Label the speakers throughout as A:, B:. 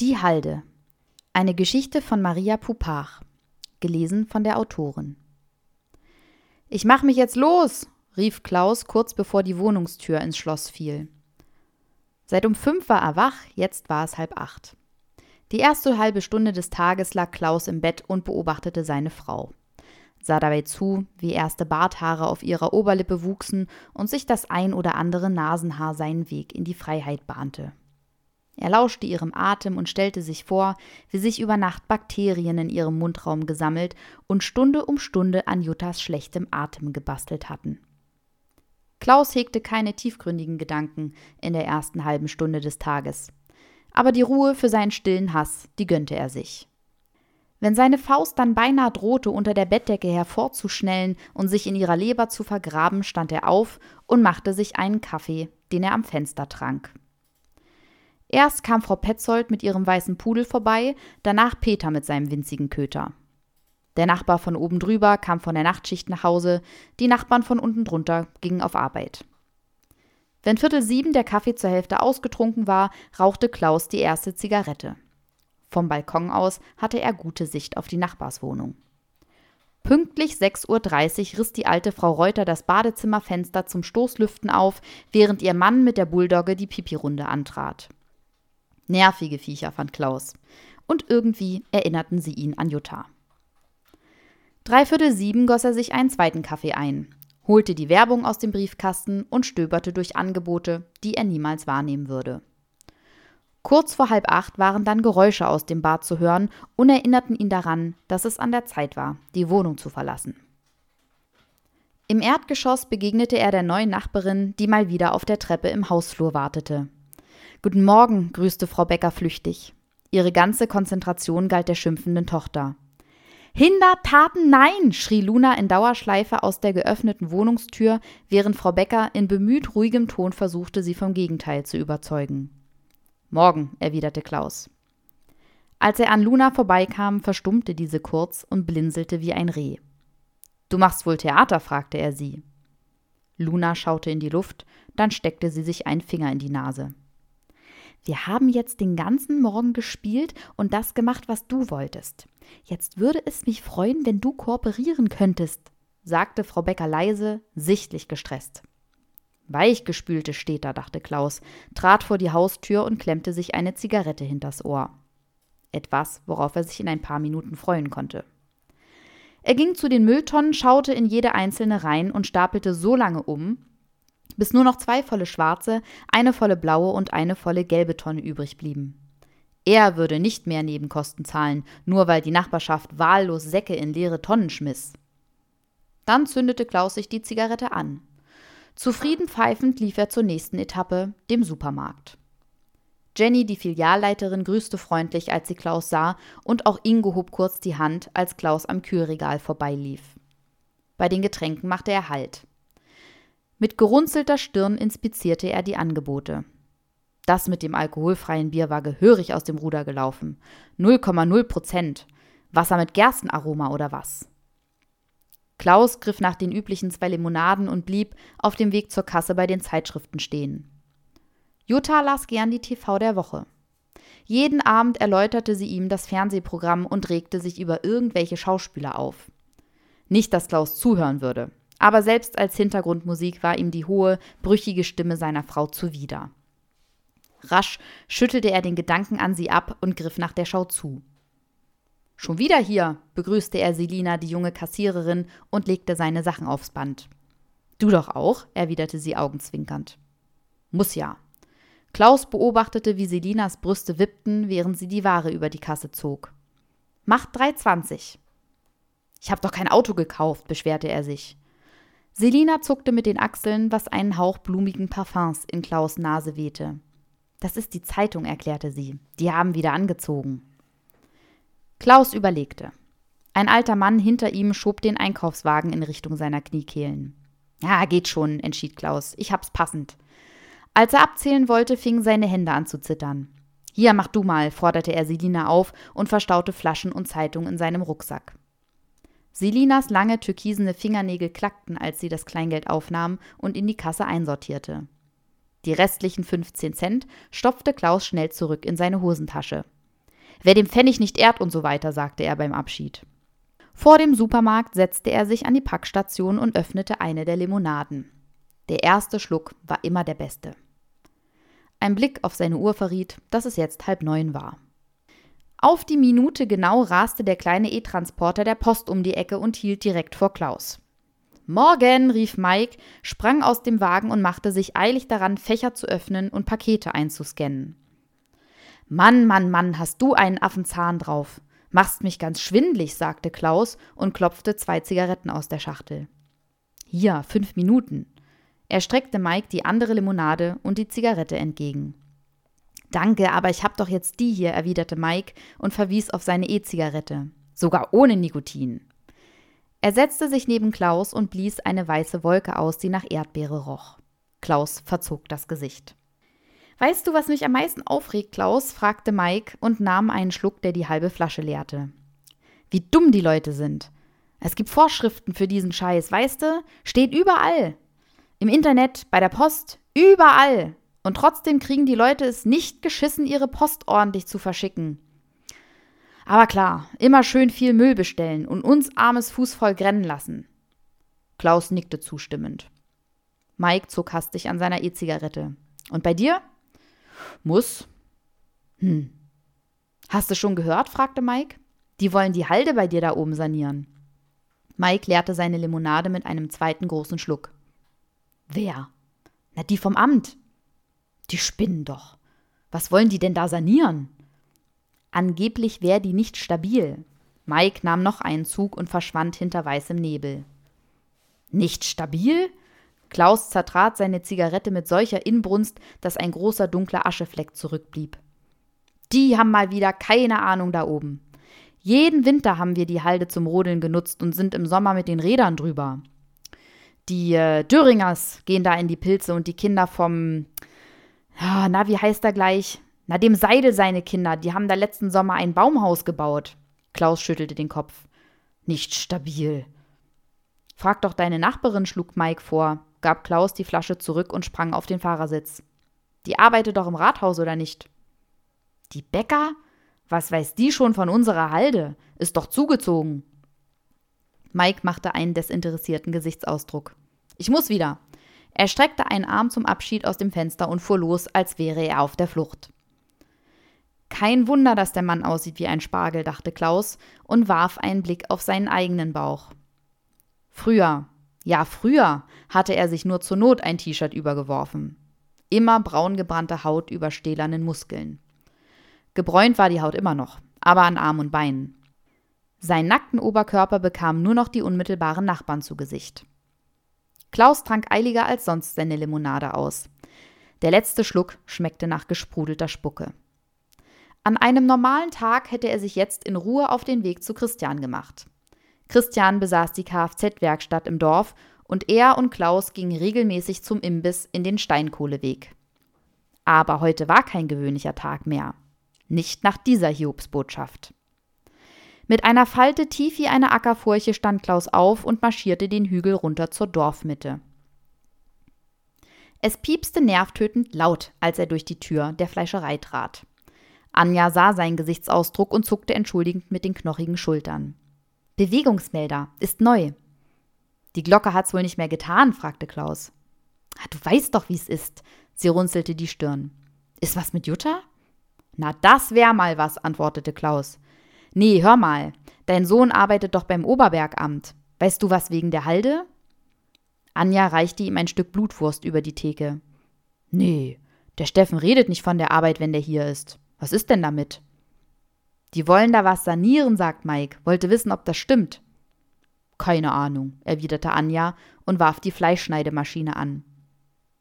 A: Die Halde. Eine Geschichte von Maria Pupach. Gelesen von der Autorin. Ich mach mich jetzt los, rief Klaus kurz bevor die Wohnungstür ins Schloss fiel. Seit um fünf war er wach, jetzt war es halb acht. Die erste halbe Stunde des Tages lag Klaus im Bett und beobachtete seine Frau. Sah dabei zu, wie erste Barthaare auf ihrer Oberlippe wuchsen und sich das ein oder andere Nasenhaar seinen Weg in die Freiheit bahnte. Er lauschte ihrem Atem und stellte sich vor, wie sich über Nacht Bakterien in ihrem Mundraum gesammelt und Stunde um Stunde an Juttas schlechtem Atem gebastelt hatten. Klaus hegte keine tiefgründigen Gedanken in der ersten halben Stunde des Tages. Aber die Ruhe für seinen stillen Hass, die gönnte er sich. Wenn seine Faust dann beinahe drohte, unter der Bettdecke hervorzuschnellen und sich in ihrer Leber zu vergraben, stand er auf und machte sich einen Kaffee, den er am Fenster trank. Erst kam Frau Petzold mit ihrem weißen Pudel vorbei, danach Peter mit seinem winzigen Köter. Der Nachbar von oben drüber kam von der Nachtschicht nach Hause, die Nachbarn von unten drunter gingen auf Arbeit. Wenn Viertel sieben der Kaffee zur Hälfte ausgetrunken war, rauchte Klaus die erste Zigarette. Vom Balkon aus hatte er gute Sicht auf die Nachbarswohnung. Pünktlich 6.30 Uhr riss die alte Frau Reuter das Badezimmerfenster zum Stoßlüften auf, während ihr Mann mit der Bulldogge die Pipirunde antrat. Nervige Viecher, fand Klaus. Und irgendwie erinnerten sie ihn an Jutta. Dreiviertel sieben goss er sich einen zweiten Kaffee ein, holte die Werbung aus dem Briefkasten und stöberte durch Angebote, die er niemals wahrnehmen würde. Kurz vor halb acht waren dann Geräusche aus dem Bad zu hören und erinnerten ihn daran, dass es an der Zeit war, die Wohnung zu verlassen. Im Erdgeschoss begegnete er der neuen Nachbarin, die mal wieder auf der Treppe im Hausflur wartete. Guten Morgen, grüßte Frau Becker flüchtig. Ihre ganze Konzentration galt der schimpfenden Tochter. Hinder, Taten, nein! schrie Luna in Dauerschleife aus der geöffneten Wohnungstür, während Frau Becker in bemüht ruhigem Ton versuchte, sie vom Gegenteil zu überzeugen. Morgen, erwiderte Klaus. Als er an Luna vorbeikam, verstummte diese kurz und blinzelte wie ein Reh. Du machst wohl Theater? fragte er sie. Luna schaute in die Luft, dann steckte sie sich einen Finger in die Nase. Wir haben jetzt den ganzen Morgen gespielt und das gemacht, was du wolltest. Jetzt würde es mich freuen, wenn du kooperieren könntest, sagte Frau Becker leise, sichtlich gestresst. Weichgespülte da, dachte Klaus, trat vor die Haustür und klemmte sich eine Zigarette hinters Ohr. Etwas, worauf er sich in ein paar Minuten freuen konnte. Er ging zu den Mülltonnen, schaute in jede einzelne rein und stapelte so lange um, bis nur noch zwei volle schwarze, eine volle blaue und eine volle gelbe Tonne übrig blieben. Er würde nicht mehr Nebenkosten zahlen, nur weil die Nachbarschaft wahllos Säcke in leere Tonnen schmiss. Dann zündete Klaus sich die Zigarette an. Zufrieden pfeifend lief er zur nächsten Etappe, dem Supermarkt. Jenny, die Filialleiterin, grüßte freundlich, als sie Klaus sah, und auch Ingo hob kurz die Hand, als Klaus am Kühlregal vorbeilief. Bei den Getränken machte er Halt. Mit gerunzelter Stirn inspizierte er die Angebote. Das mit dem alkoholfreien Bier war gehörig aus dem Ruder gelaufen. 0,0 Prozent. Wasser mit Gerstenaroma oder was? Klaus griff nach den üblichen zwei Limonaden und blieb auf dem Weg zur Kasse bei den Zeitschriften stehen. Jutta las gern die TV der Woche. Jeden Abend erläuterte sie ihm das Fernsehprogramm und regte sich über irgendwelche Schauspieler auf. Nicht, dass Klaus zuhören würde. Aber selbst als Hintergrundmusik war ihm die hohe, brüchige Stimme seiner Frau zuwider. Rasch schüttelte er den Gedanken an sie ab und griff nach der Schau zu. Schon wieder hier, begrüßte er Selina, die junge Kassiererin, und legte seine Sachen aufs Band. Du doch auch, erwiderte sie augenzwinkernd. Muss ja. Klaus beobachtete, wie Selinas Brüste wippten, während sie die Ware über die Kasse zog. Macht 3,20. Ich hab doch kein Auto gekauft, beschwerte er sich. Selina zuckte mit den Achseln, was einen Hauch blumigen Parfums in Klaus Nase wehte. Das ist die Zeitung, erklärte sie. Die haben wieder angezogen. Klaus überlegte. Ein alter Mann hinter ihm schob den Einkaufswagen in Richtung seiner Kniekehlen. Ja, geht schon, entschied Klaus. Ich hab's passend. Als er abzählen wollte, fingen seine Hände an zu zittern. Hier, mach du mal, forderte er Selina auf und verstaute Flaschen und Zeitung in seinem Rucksack. Selinas lange türkisene Fingernägel klackten, als sie das Kleingeld aufnahm und in die Kasse einsortierte. Die restlichen 15 Cent stopfte Klaus schnell zurück in seine Hosentasche. Wer dem Pfennig nicht ehrt und so weiter, sagte er beim Abschied. Vor dem Supermarkt setzte er sich an die Packstation und öffnete eine der Limonaden. Der erste Schluck war immer der beste. Ein Blick auf seine Uhr verriet, dass es jetzt halb neun war. Auf die Minute genau raste der kleine E-Transporter der Post um die Ecke und hielt direkt vor Klaus. Morgen, rief Mike, sprang aus dem Wagen und machte sich eilig daran, Fächer zu öffnen und Pakete einzuscannen. Mann, Mann, Mann, hast du einen Affenzahn drauf. Machst mich ganz schwindlig, sagte Klaus und klopfte zwei Zigaretten aus der Schachtel. Hier, fünf Minuten. Er streckte Mike die andere Limonade und die Zigarette entgegen. Danke, aber ich hab doch jetzt die hier, erwiderte Mike und verwies auf seine E-Zigarette. Sogar ohne Nikotin. Er setzte sich neben Klaus und blies eine weiße Wolke aus, die nach Erdbeere roch. Klaus verzog das Gesicht. Weißt du, was mich am meisten aufregt, Klaus? fragte Mike und nahm einen Schluck, der die halbe Flasche leerte. Wie dumm die Leute sind. Es gibt Vorschriften für diesen Scheiß, weißt du? Steht überall. Im Internet, bei der Post, überall. Und trotzdem kriegen die Leute es nicht geschissen, ihre Post ordentlich zu verschicken. Aber klar, immer schön viel Müll bestellen und uns armes Fuß voll grennen lassen. Klaus nickte zustimmend. Mike zog hastig an seiner E-Zigarette. Und bei dir? Muss. Hm. Hast du schon gehört? fragte Mike. Die wollen die Halde bei dir da oben sanieren. Mike leerte seine Limonade mit einem zweiten großen Schluck. Wer? Na, die vom Amt. Die spinnen doch. Was wollen die denn da sanieren? Angeblich wäre die nicht stabil. Mike nahm noch einen Zug und verschwand hinter weißem Nebel. Nicht stabil? Klaus zertrat seine Zigarette mit solcher Inbrunst, dass ein großer dunkler Aschefleck zurückblieb. Die haben mal wieder keine Ahnung da oben. Jeden Winter haben wir die Halde zum Rodeln genutzt und sind im Sommer mit den Rädern drüber. Die äh, Döringers gehen da in die Pilze und die Kinder vom, ja, na, wie heißt er gleich? Na, dem Seidel seine Kinder, die haben da letzten Sommer ein Baumhaus gebaut. Klaus schüttelte den Kopf. Nicht stabil. Frag doch deine Nachbarin, schlug Mike vor, gab Klaus die Flasche zurück und sprang auf den Fahrersitz. Die arbeitet doch im Rathaus, oder nicht? Die Bäcker? Was weiß die schon von unserer Halde? Ist doch zugezogen. Mike machte einen desinteressierten Gesichtsausdruck. Ich muss wieder. Er streckte einen Arm zum Abschied aus dem Fenster und fuhr los, als wäre er auf der Flucht. Kein Wunder, dass der Mann aussieht wie ein Spargel, dachte Klaus und warf einen Blick auf seinen eigenen Bauch. Früher, ja früher, hatte er sich nur zur Not ein T-Shirt übergeworfen. Immer braungebrannte Haut über stählernen Muskeln. Gebräunt war die Haut immer noch, aber an Arm und Beinen. Sein nackten Oberkörper bekam nur noch die unmittelbaren Nachbarn zu Gesicht. Klaus trank eiliger als sonst seine Limonade aus. Der letzte Schluck schmeckte nach gesprudelter Spucke. An einem normalen Tag hätte er sich jetzt in Ruhe auf den Weg zu Christian gemacht. Christian besaß die Kfz-Werkstatt im Dorf und er und Klaus gingen regelmäßig zum Imbiss in den Steinkohleweg. Aber heute war kein gewöhnlicher Tag mehr. Nicht nach dieser Hiobsbotschaft. Mit einer Falte tief wie eine Ackerfurche stand Klaus auf und marschierte den Hügel runter zur Dorfmitte. Es piepste nervtötend laut, als er durch die Tür der Fleischerei trat. Anja sah seinen Gesichtsausdruck und zuckte entschuldigend mit den knochigen Schultern. Bewegungsmelder, ist neu. Die Glocke hat's wohl nicht mehr getan? fragte Klaus. Du weißt doch, wie's ist. Sie runzelte die Stirn. Ist was mit Jutta? Na, das wär mal was, antwortete Klaus. Nee, hör mal. Dein Sohn arbeitet doch beim Oberbergamt. Weißt du was wegen der Halde? Anja reichte ihm ein Stück Blutwurst über die Theke. Nee, der Steffen redet nicht von der Arbeit, wenn der hier ist. Was ist denn damit? Die wollen da was sanieren, sagt Mike. Wollte wissen, ob das stimmt. Keine Ahnung, erwiderte Anja und warf die Fleischschneidemaschine an.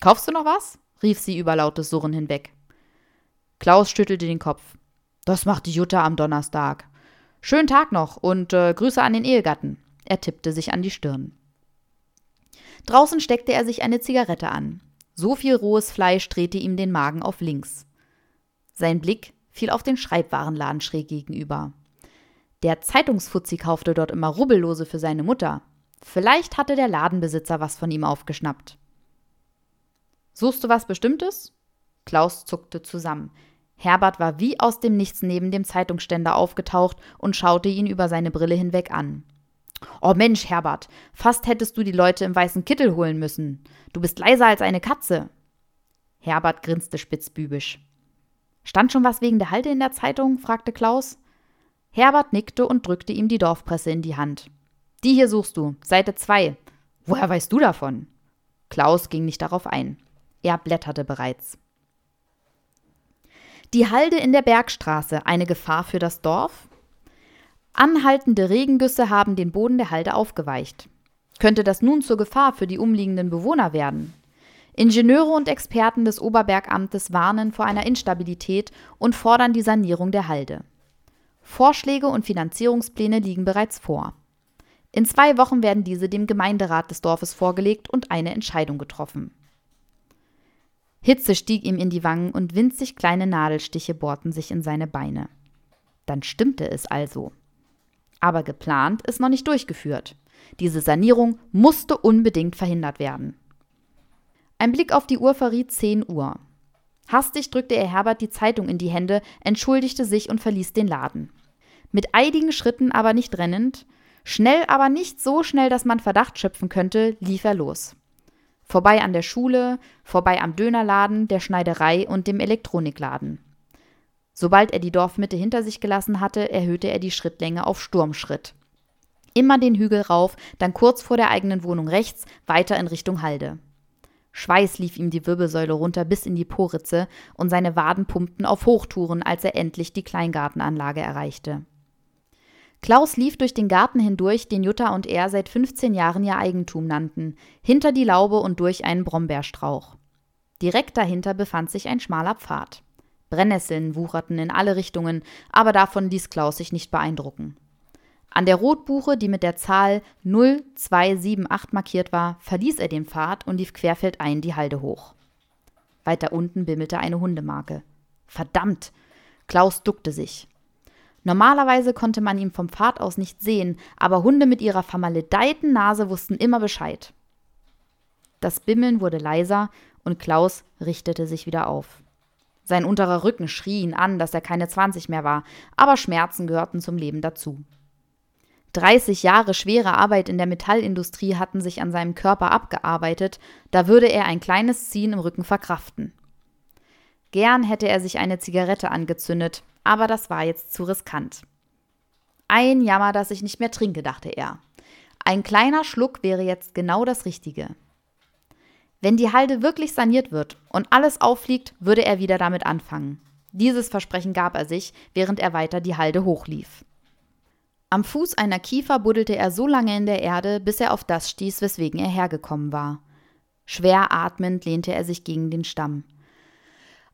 A: Kaufst du noch was? rief sie über lautes Surren hinweg. Klaus schüttelte den Kopf. Das macht die Jutta am Donnerstag. Schönen Tag noch und äh, Grüße an den Ehegatten. Er tippte sich an die Stirn. Draußen steckte er sich eine Zigarette an. So viel rohes Fleisch drehte ihm den Magen auf links. Sein Blick fiel auf den Schreibwarenladen schräg gegenüber. Der Zeitungsfuzzi kaufte dort immer Rubbellose für seine Mutter. Vielleicht hatte der Ladenbesitzer was von ihm aufgeschnappt. Suchst du was Bestimmtes? Klaus zuckte zusammen. Herbert war wie aus dem Nichts neben dem Zeitungsständer aufgetaucht und schaute ihn über seine Brille hinweg an. Oh Mensch, Herbert, fast hättest du die Leute im weißen Kittel holen müssen. Du bist leiser als eine Katze. Herbert grinste spitzbübisch. Stand schon was wegen der Halde in der Zeitung? fragte Klaus. Herbert nickte und drückte ihm die Dorfpresse in die Hand. Die hier suchst du, Seite 2. Woher weißt du davon? Klaus ging nicht darauf ein. Er blätterte bereits. Die Halde in der Bergstraße, eine Gefahr für das Dorf? Anhaltende Regengüsse haben den Boden der Halde aufgeweicht. Könnte das nun zur Gefahr für die umliegenden Bewohner werden? Ingenieure und Experten des Oberbergamtes warnen vor einer Instabilität und fordern die Sanierung der Halde. Vorschläge und Finanzierungspläne liegen bereits vor. In zwei Wochen werden diese dem Gemeinderat des Dorfes vorgelegt und eine Entscheidung getroffen. Hitze stieg ihm in die Wangen und winzig kleine Nadelstiche bohrten sich in seine Beine. Dann stimmte es also. Aber geplant ist noch nicht durchgeführt. Diese Sanierung musste unbedingt verhindert werden. Ein Blick auf die Uhr verriet 10 Uhr. Hastig drückte er Herbert die Zeitung in die Hände, entschuldigte sich und verließ den Laden. Mit eidigen Schritten, aber nicht rennend, Schnell, aber nicht so schnell, dass man Verdacht schöpfen könnte, lief er los. Vorbei an der Schule, vorbei am Dönerladen, der Schneiderei und dem Elektronikladen. Sobald er die Dorfmitte hinter sich gelassen hatte, erhöhte er die Schrittlänge auf Sturmschritt. Immer den Hügel rauf, dann kurz vor der eigenen Wohnung rechts, weiter in Richtung Halde. Schweiß lief ihm die Wirbelsäule runter bis in die Poritze und seine Waden pumpten auf Hochtouren, als er endlich die Kleingartenanlage erreichte. Klaus lief durch den Garten hindurch, den Jutta und er seit 15 Jahren ihr Eigentum nannten, hinter die Laube und durch einen Brombeerstrauch. Direkt dahinter befand sich ein schmaler Pfad. Brennnesseln wucherten in alle Richtungen, aber davon ließ Klaus sich nicht beeindrucken. An der Rotbuche, die mit der Zahl 0278 markiert war, verließ er den Pfad und lief querfeldein die Halde hoch. Weiter unten bimmelte eine Hundemarke. Verdammt! Klaus duckte sich. Normalerweise konnte man ihn vom Pfad aus nicht sehen, aber Hunde mit ihrer vermaledeiten Nase wussten immer Bescheid. Das Bimmeln wurde leiser und Klaus richtete sich wieder auf. Sein unterer Rücken schrie ihn an, dass er keine 20 mehr war, aber Schmerzen gehörten zum Leben dazu. 30 Jahre schwere Arbeit in der Metallindustrie hatten sich an seinem Körper abgearbeitet, da würde er ein kleines Ziehen im Rücken verkraften. Gern hätte er sich eine Zigarette angezündet, aber das war jetzt zu riskant. Ein Jammer, dass ich nicht mehr trinke, dachte er. Ein kleiner Schluck wäre jetzt genau das Richtige. Wenn die Halde wirklich saniert wird und alles auffliegt, würde er wieder damit anfangen. Dieses Versprechen gab er sich, während er weiter die Halde hochlief. Am Fuß einer Kiefer buddelte er so lange in der Erde, bis er auf das stieß, weswegen er hergekommen war. Schwer atmend lehnte er sich gegen den Stamm.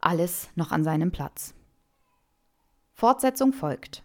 A: Alles noch an seinem Platz. Fortsetzung folgt.